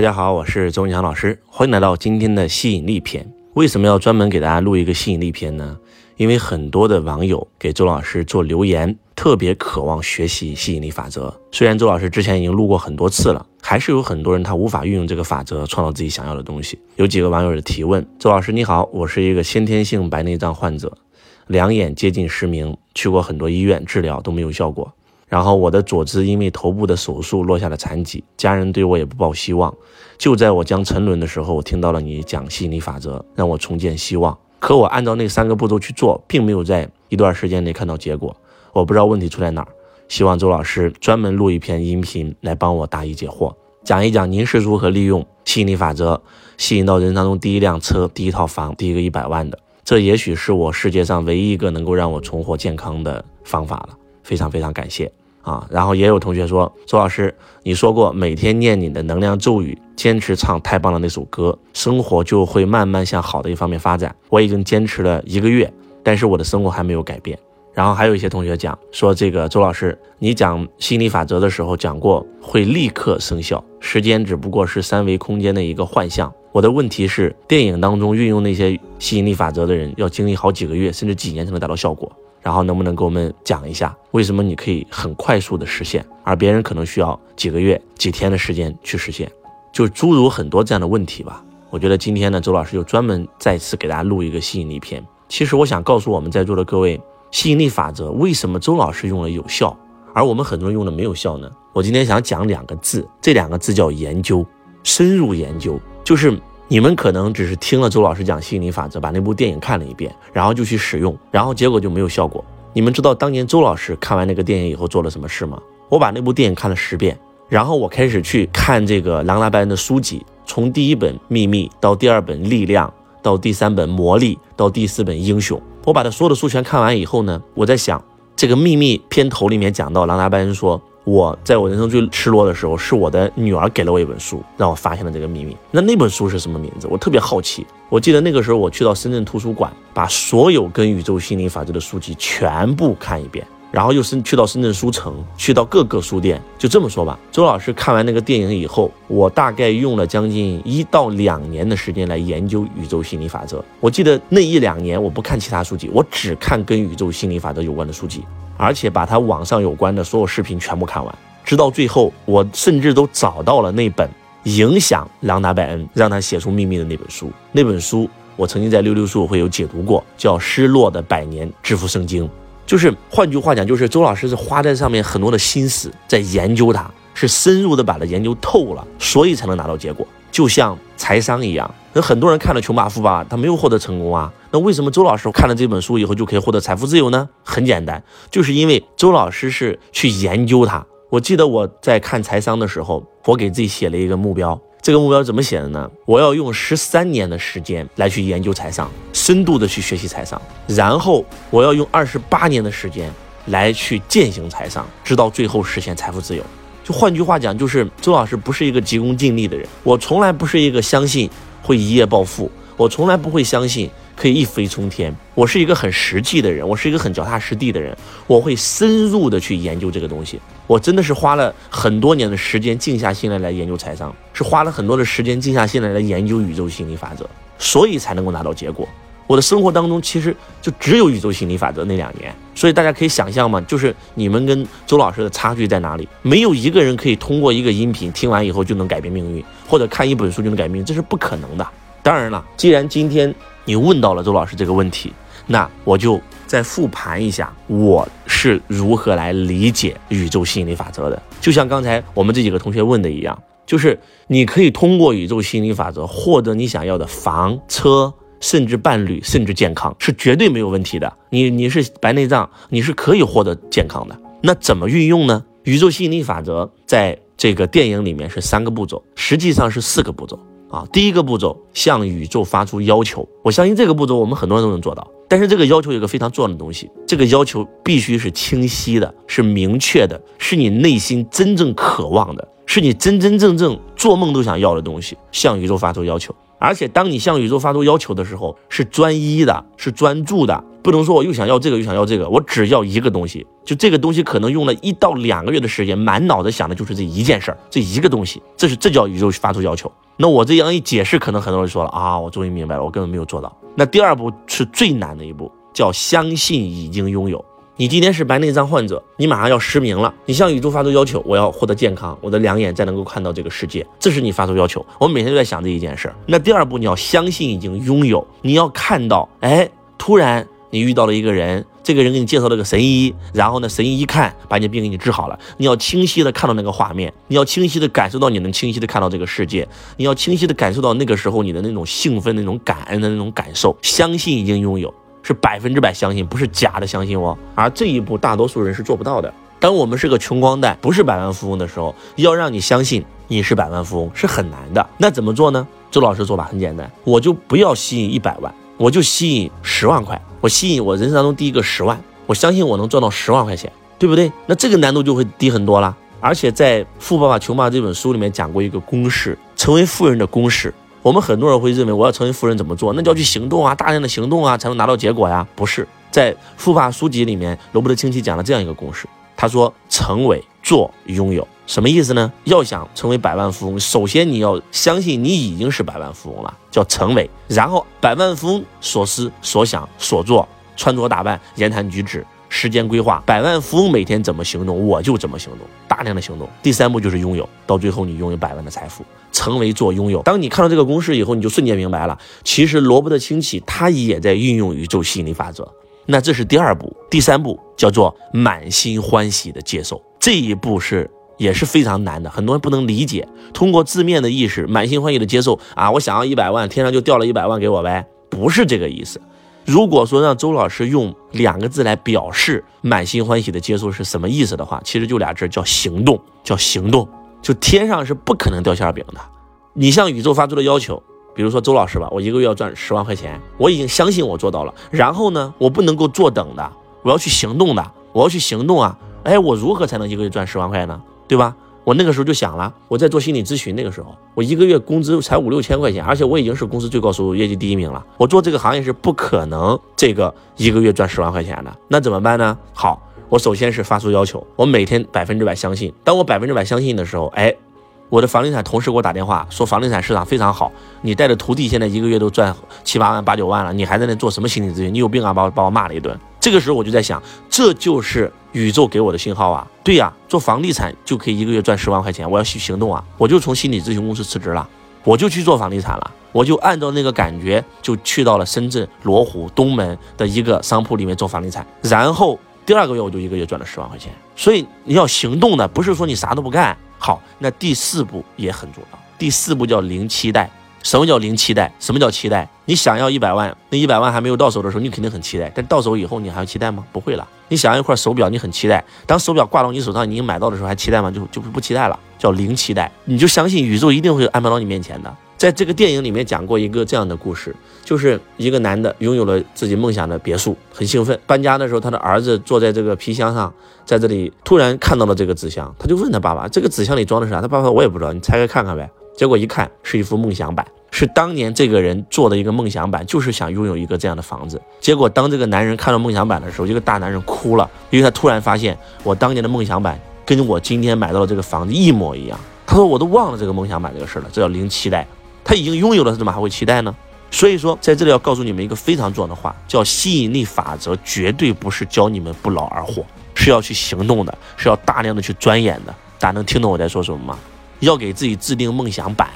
大家好，我是周文强老师，欢迎来到今天的吸引力篇。为什么要专门给大家录一个吸引力篇呢？因为很多的网友给周老师做留言，特别渴望学习吸引力法则。虽然周老师之前已经录过很多次了，还是有很多人他无法运用这个法则创造自己想要的东西。有几个网友的提问：周老师你好，我是一个先天性白内障患者，两眼接近失明，去过很多医院治疗都没有效果。然后我的左肢因为头部的手术落下了残疾，家人对我也不抱希望。就在我将沉沦的时候，我听到了你讲吸引力法则，让我重建希望。可我按照那三个步骤去做，并没有在一段时间内看到结果。我不知道问题出在哪儿，希望周老师专门录一篇音频来帮我答疑解惑，讲一讲您是如何利用吸引力法则吸引到人生当中第一辆车、第一套房、第一个一百万的。这也许是我世界上唯一一个能够让我重获健康的方法了。非常非常感谢。啊，然后也有同学说，周老师，你说过每天念你的能量咒语，坚持唱太棒了那首歌，生活就会慢慢向好的一方面发展。我已经坚持了一个月，但是我的生活还没有改变。然后还有一些同学讲说，这个周老师，你讲心理法则的时候讲过会立刻生效，时间只不过是三维空间的一个幻象。我的问题是，电影当中运用那些吸引力法则的人，要经历好几个月甚至几年才能达到效果。然后能不能给我们讲一下，为什么你可以很快速的实现，而别人可能需要几个月、几天的时间去实现？就诸如很多这样的问题吧。我觉得今天呢，周老师又专门再次给大家录一个吸引力片。其实我想告诉我们在座的各位，吸引力法则为什么周老师用了有效，而我们很多人用的没有效呢？我今天想讲两个字，这两个字叫研究，深入研究，就是。你们可能只是听了周老师讲吸引力法则，把那部电影看了一遍，然后就去使用，然后结果就没有效果。你们知道当年周老师看完那个电影以后做了什么事吗？我把那部电影看了十遍，然后我开始去看这个朗达·拜恩的书籍，从第一本《秘密》到第二本《力量》，到第三本《魔力》，到第四本《英雄》。我把他所有的书全看完以后呢，我在想，这个《秘密》片头里面讲到朗达·拜恩说。我在我人生最失落的时候，是我的女儿给了我一本书，让我发现了这个秘密。那那本书是什么名字？我特别好奇。我记得那个时候，我去到深圳图书馆，把所有跟宇宙心灵法则的书籍全部看一遍，然后又是去到深圳书城，去到各个书店。就这么说吧，周老师看完那个电影以后，我大概用了将近一到两年的时间来研究宇宙心理法则。我记得那一两年，我不看其他书籍，我只看跟宇宙心理法则有关的书籍。而且把他网上有关的所有视频全部看完，直到最后，我甚至都找到了那本影响朗达·拜恩让他写出秘密的那本书。那本书我曾经在溜溜书会有解读过，叫《失落的百年致富圣经》。就是换句话讲，就是周老师是花在上面很多的心思在研究它，是深入的把它研究透了，所以才能拿到结果。就像财商一样，有很多人看了《穷爸富爸爸》，他没有获得成功啊。那为什么周老师看了这本书以后就可以获得财富自由呢？很简单，就是因为周老师是去研究它。我记得我在看财商的时候，我给自己写了一个目标。这个目标怎么写的呢？我要用十三年的时间来去研究财商，深度的去学习财商，然后我要用二十八年的时间来去践行财商，直到最后实现财富自由。就换句话讲，就是周老师不是一个急功近利的人。我从来不是一个相信会一夜暴富，我从来不会相信可以一飞冲天。我是一个很实际的人，我是一个很脚踏实地的人。我会深入的去研究这个东西。我真的是花了很多年的时间，静下心来来研究财商，是花了很多的时间，静下心来来研究宇宙心理法则，所以才能够拿到结果。我的生活当中其实就只有宇宙心理法则那两年，所以大家可以想象嘛，就是你们跟周老师的差距在哪里？没有一个人可以通过一个音频听完以后就能改变命运，或者看一本书就能改变命运，这是不可能的。当然了，既然今天你问到了周老师这个问题，那我就再复盘一下我是如何来理解宇宙吸引力法则的。就像刚才我们这几个同学问的一样，就是你可以通过宇宙吸引力法则获得你想要的房车。甚至伴侣，甚至健康是绝对没有问题的。你你是白内障，你是可以获得健康的。那怎么运用呢？宇宙吸引力法则在这个电影里面是三个步骤，实际上是四个步骤啊。第一个步骤，向宇宙发出要求。我相信这个步骤我们很多人都能做到。但是这个要求有个非常重要的东西，这个要求必须是清晰的，是明确的，是你内心真正渴望的，是你真真正正做梦都想要的东西。向宇宙发出要求。而且当你向宇宙发出要求的时候，是专一的，是专注的，不能说我又想要这个又想要这个，我只要一个东西，就这个东西可能用了一到两个月的时间，满脑子想的就是这一件事儿，这一个东西，这是这叫宇宙发出要求。那我这样一解释，可能很多人说了啊，我终于明白了，我根本没有做到。那第二步是最难的一步，叫相信已经拥有。你今天是白内障患者，你马上要失明了，你向宇宙发出要求，我要获得健康，我的两眼再能够看到这个世界，这是你发出要求。我每天都在想这一件事儿。那第二步，你要相信已经拥有，你要看到，哎，突然你遇到了一个人，这个人给你介绍了个神医，然后呢，神医一看把你的病给你治好了，你要清晰的看到那个画面，你要清晰的感受到你能清晰的看到这个世界，你要清晰的感受到那个时候你的那种兴奋、那种感恩的那种感受，相信已经拥有。是百分之百相信，不是假的相信我。而这一步，大多数人是做不到的。当我们是个穷光蛋，不是百万富翁的时候，要让你相信你是百万富翁是很难的。那怎么做呢？周老师做法很简单，我就不要吸引一百万，我就吸引十万块。我吸引我人生当中第一个十万，我相信我能赚到十万块钱，对不对？那这个难度就会低很多了。而且在《富爸爸穷爸爸》这本书里面讲过一个公式，成为富人的公式。我们很多人会认为，我要成为富人怎么做？那就要去行动啊，大量的行动啊，才能拿到结果呀。不是，在富爸书籍里面，罗伯特清崎讲了这样一个公式。他说：成为、做、拥有，什么意思呢？要想成为百万富翁，首先你要相信你已经是百万富翁了，叫成为。然后，百万富翁所思所想所做，穿着打扮、言谈举止、时间规划，百万富翁每天怎么行动，我就怎么行动，大量的行动。第三步就是拥有，到最后你拥有百万的财富。成为做拥有。当你看到这个公式以后，你就瞬间明白了。其实罗伯特清崎他也在运用宇宙吸引力法则。那这是第二步，第三步叫做满心欢喜的接受。这一步是也是非常难的，很多人不能理解。通过字面的意识，满心欢喜的接受啊，我想要一百万，天上就掉了一百万给我呗，不是这个意思。如果说让周老师用两个字来表示满心欢喜的接受是什么意思的话，其实就俩字，叫行动，叫行动。就天上是不可能掉馅饼的，你向宇宙发出的要求，比如说周老师吧，我一个月要赚十万块钱，我已经相信我做到了。然后呢，我不能够坐等的，我要去行动的，我要去行动啊！哎，我如何才能一个月赚十万块呢？对吧？我那个时候就想了，我在做心理咨询那个时候，我一个月工资才五六千块钱，而且我已经是公司最高收入、业绩第一名了。我做这个行业是不可能这个一个月赚十万块钱的，那怎么办呢？好。我首先是发出要求，我每天百分之百相信。当我百分之百相信的时候，哎，我的房地产同事给我打电话说房地产市场非常好，你带着徒弟现在一个月都赚七八万、八九万了，你还在那做什么心理咨询？你有病啊！把我把我骂了一顿。这个时候我就在想，这就是宇宙给我的信号啊！对呀，做房地产就可以一个月赚十万块钱，我要去行动啊！我就从心理咨询公司辞职了，我就去做房地产了，我就按照那个感觉就去到了深圳罗湖东门的一个商铺里面做房地产，然后。第二个月我就一个月赚了十万块钱，所以你要行动的，不是说你啥都不干。好，那第四步也很重要。第四步叫零期待。什么叫零期待？什么叫期待？你想要一百万，那一百万还没有到手的时候，你肯定很期待。但到手以后，你还要期待吗？不会了。你想要一块手表，你很期待。当手表挂到你手上，你已经买到的时候，还期待吗？就就不期待了。叫零期待，你就相信宇宙一定会安排到你面前的。在这个电影里面讲过一个这样的故事，就是一个男的拥有了自己梦想的别墅，很兴奋。搬家的时候，他的儿子坐在这个皮箱上，在这里突然看到了这个纸箱，他就问他爸爸：“这个纸箱里装的是啥？”他爸爸说：“我也不知道，你拆开看看呗。”结果一看，是一幅梦想版，是当年这个人做的一个梦想版，就是想拥有一个这样的房子。结果当这个男人看到梦想版的时候，一个大男人哭了，因为他突然发现，我当年的梦想版跟我今天买到的这个房子一模一样。他说：“我都忘了这个梦想版这个事了，这叫零期待。”他已经拥有了，他怎么还会期待呢？所以说，在这里要告诉你们一个非常重要的话，叫吸引力法则，绝对不是教你们不劳而获，是要去行动的，是要大量的去钻研的。大家能听懂我在说什么吗？要给自己制定梦想版，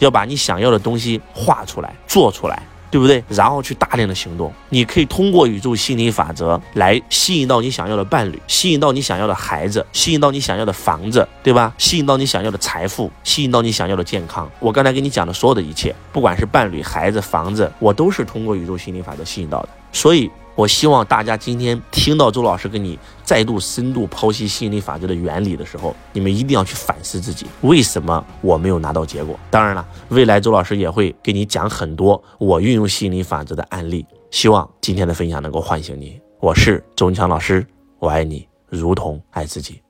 要把你想要的东西画出来，做出来。对不对？然后去大量的行动，你可以通过宇宙心理法则来吸引到你想要的伴侣，吸引到你想要的孩子，吸引到你想要的房子，对吧？吸引到你想要的财富，吸引到你想要的健康。我刚才跟你讲的所有的一切，不管是伴侣、孩子、房子，我都是通过宇宙心理法则吸引到的。所以。我希望大家今天听到周老师跟你再度深度剖析吸引力法则的原理的时候，你们一定要去反思自己，为什么我没有拿到结果？当然了，未来周老师也会给你讲很多我运用吸引力法则的案例。希望今天的分享能够唤醒你。我是周文强老师，我爱你如同爱自己。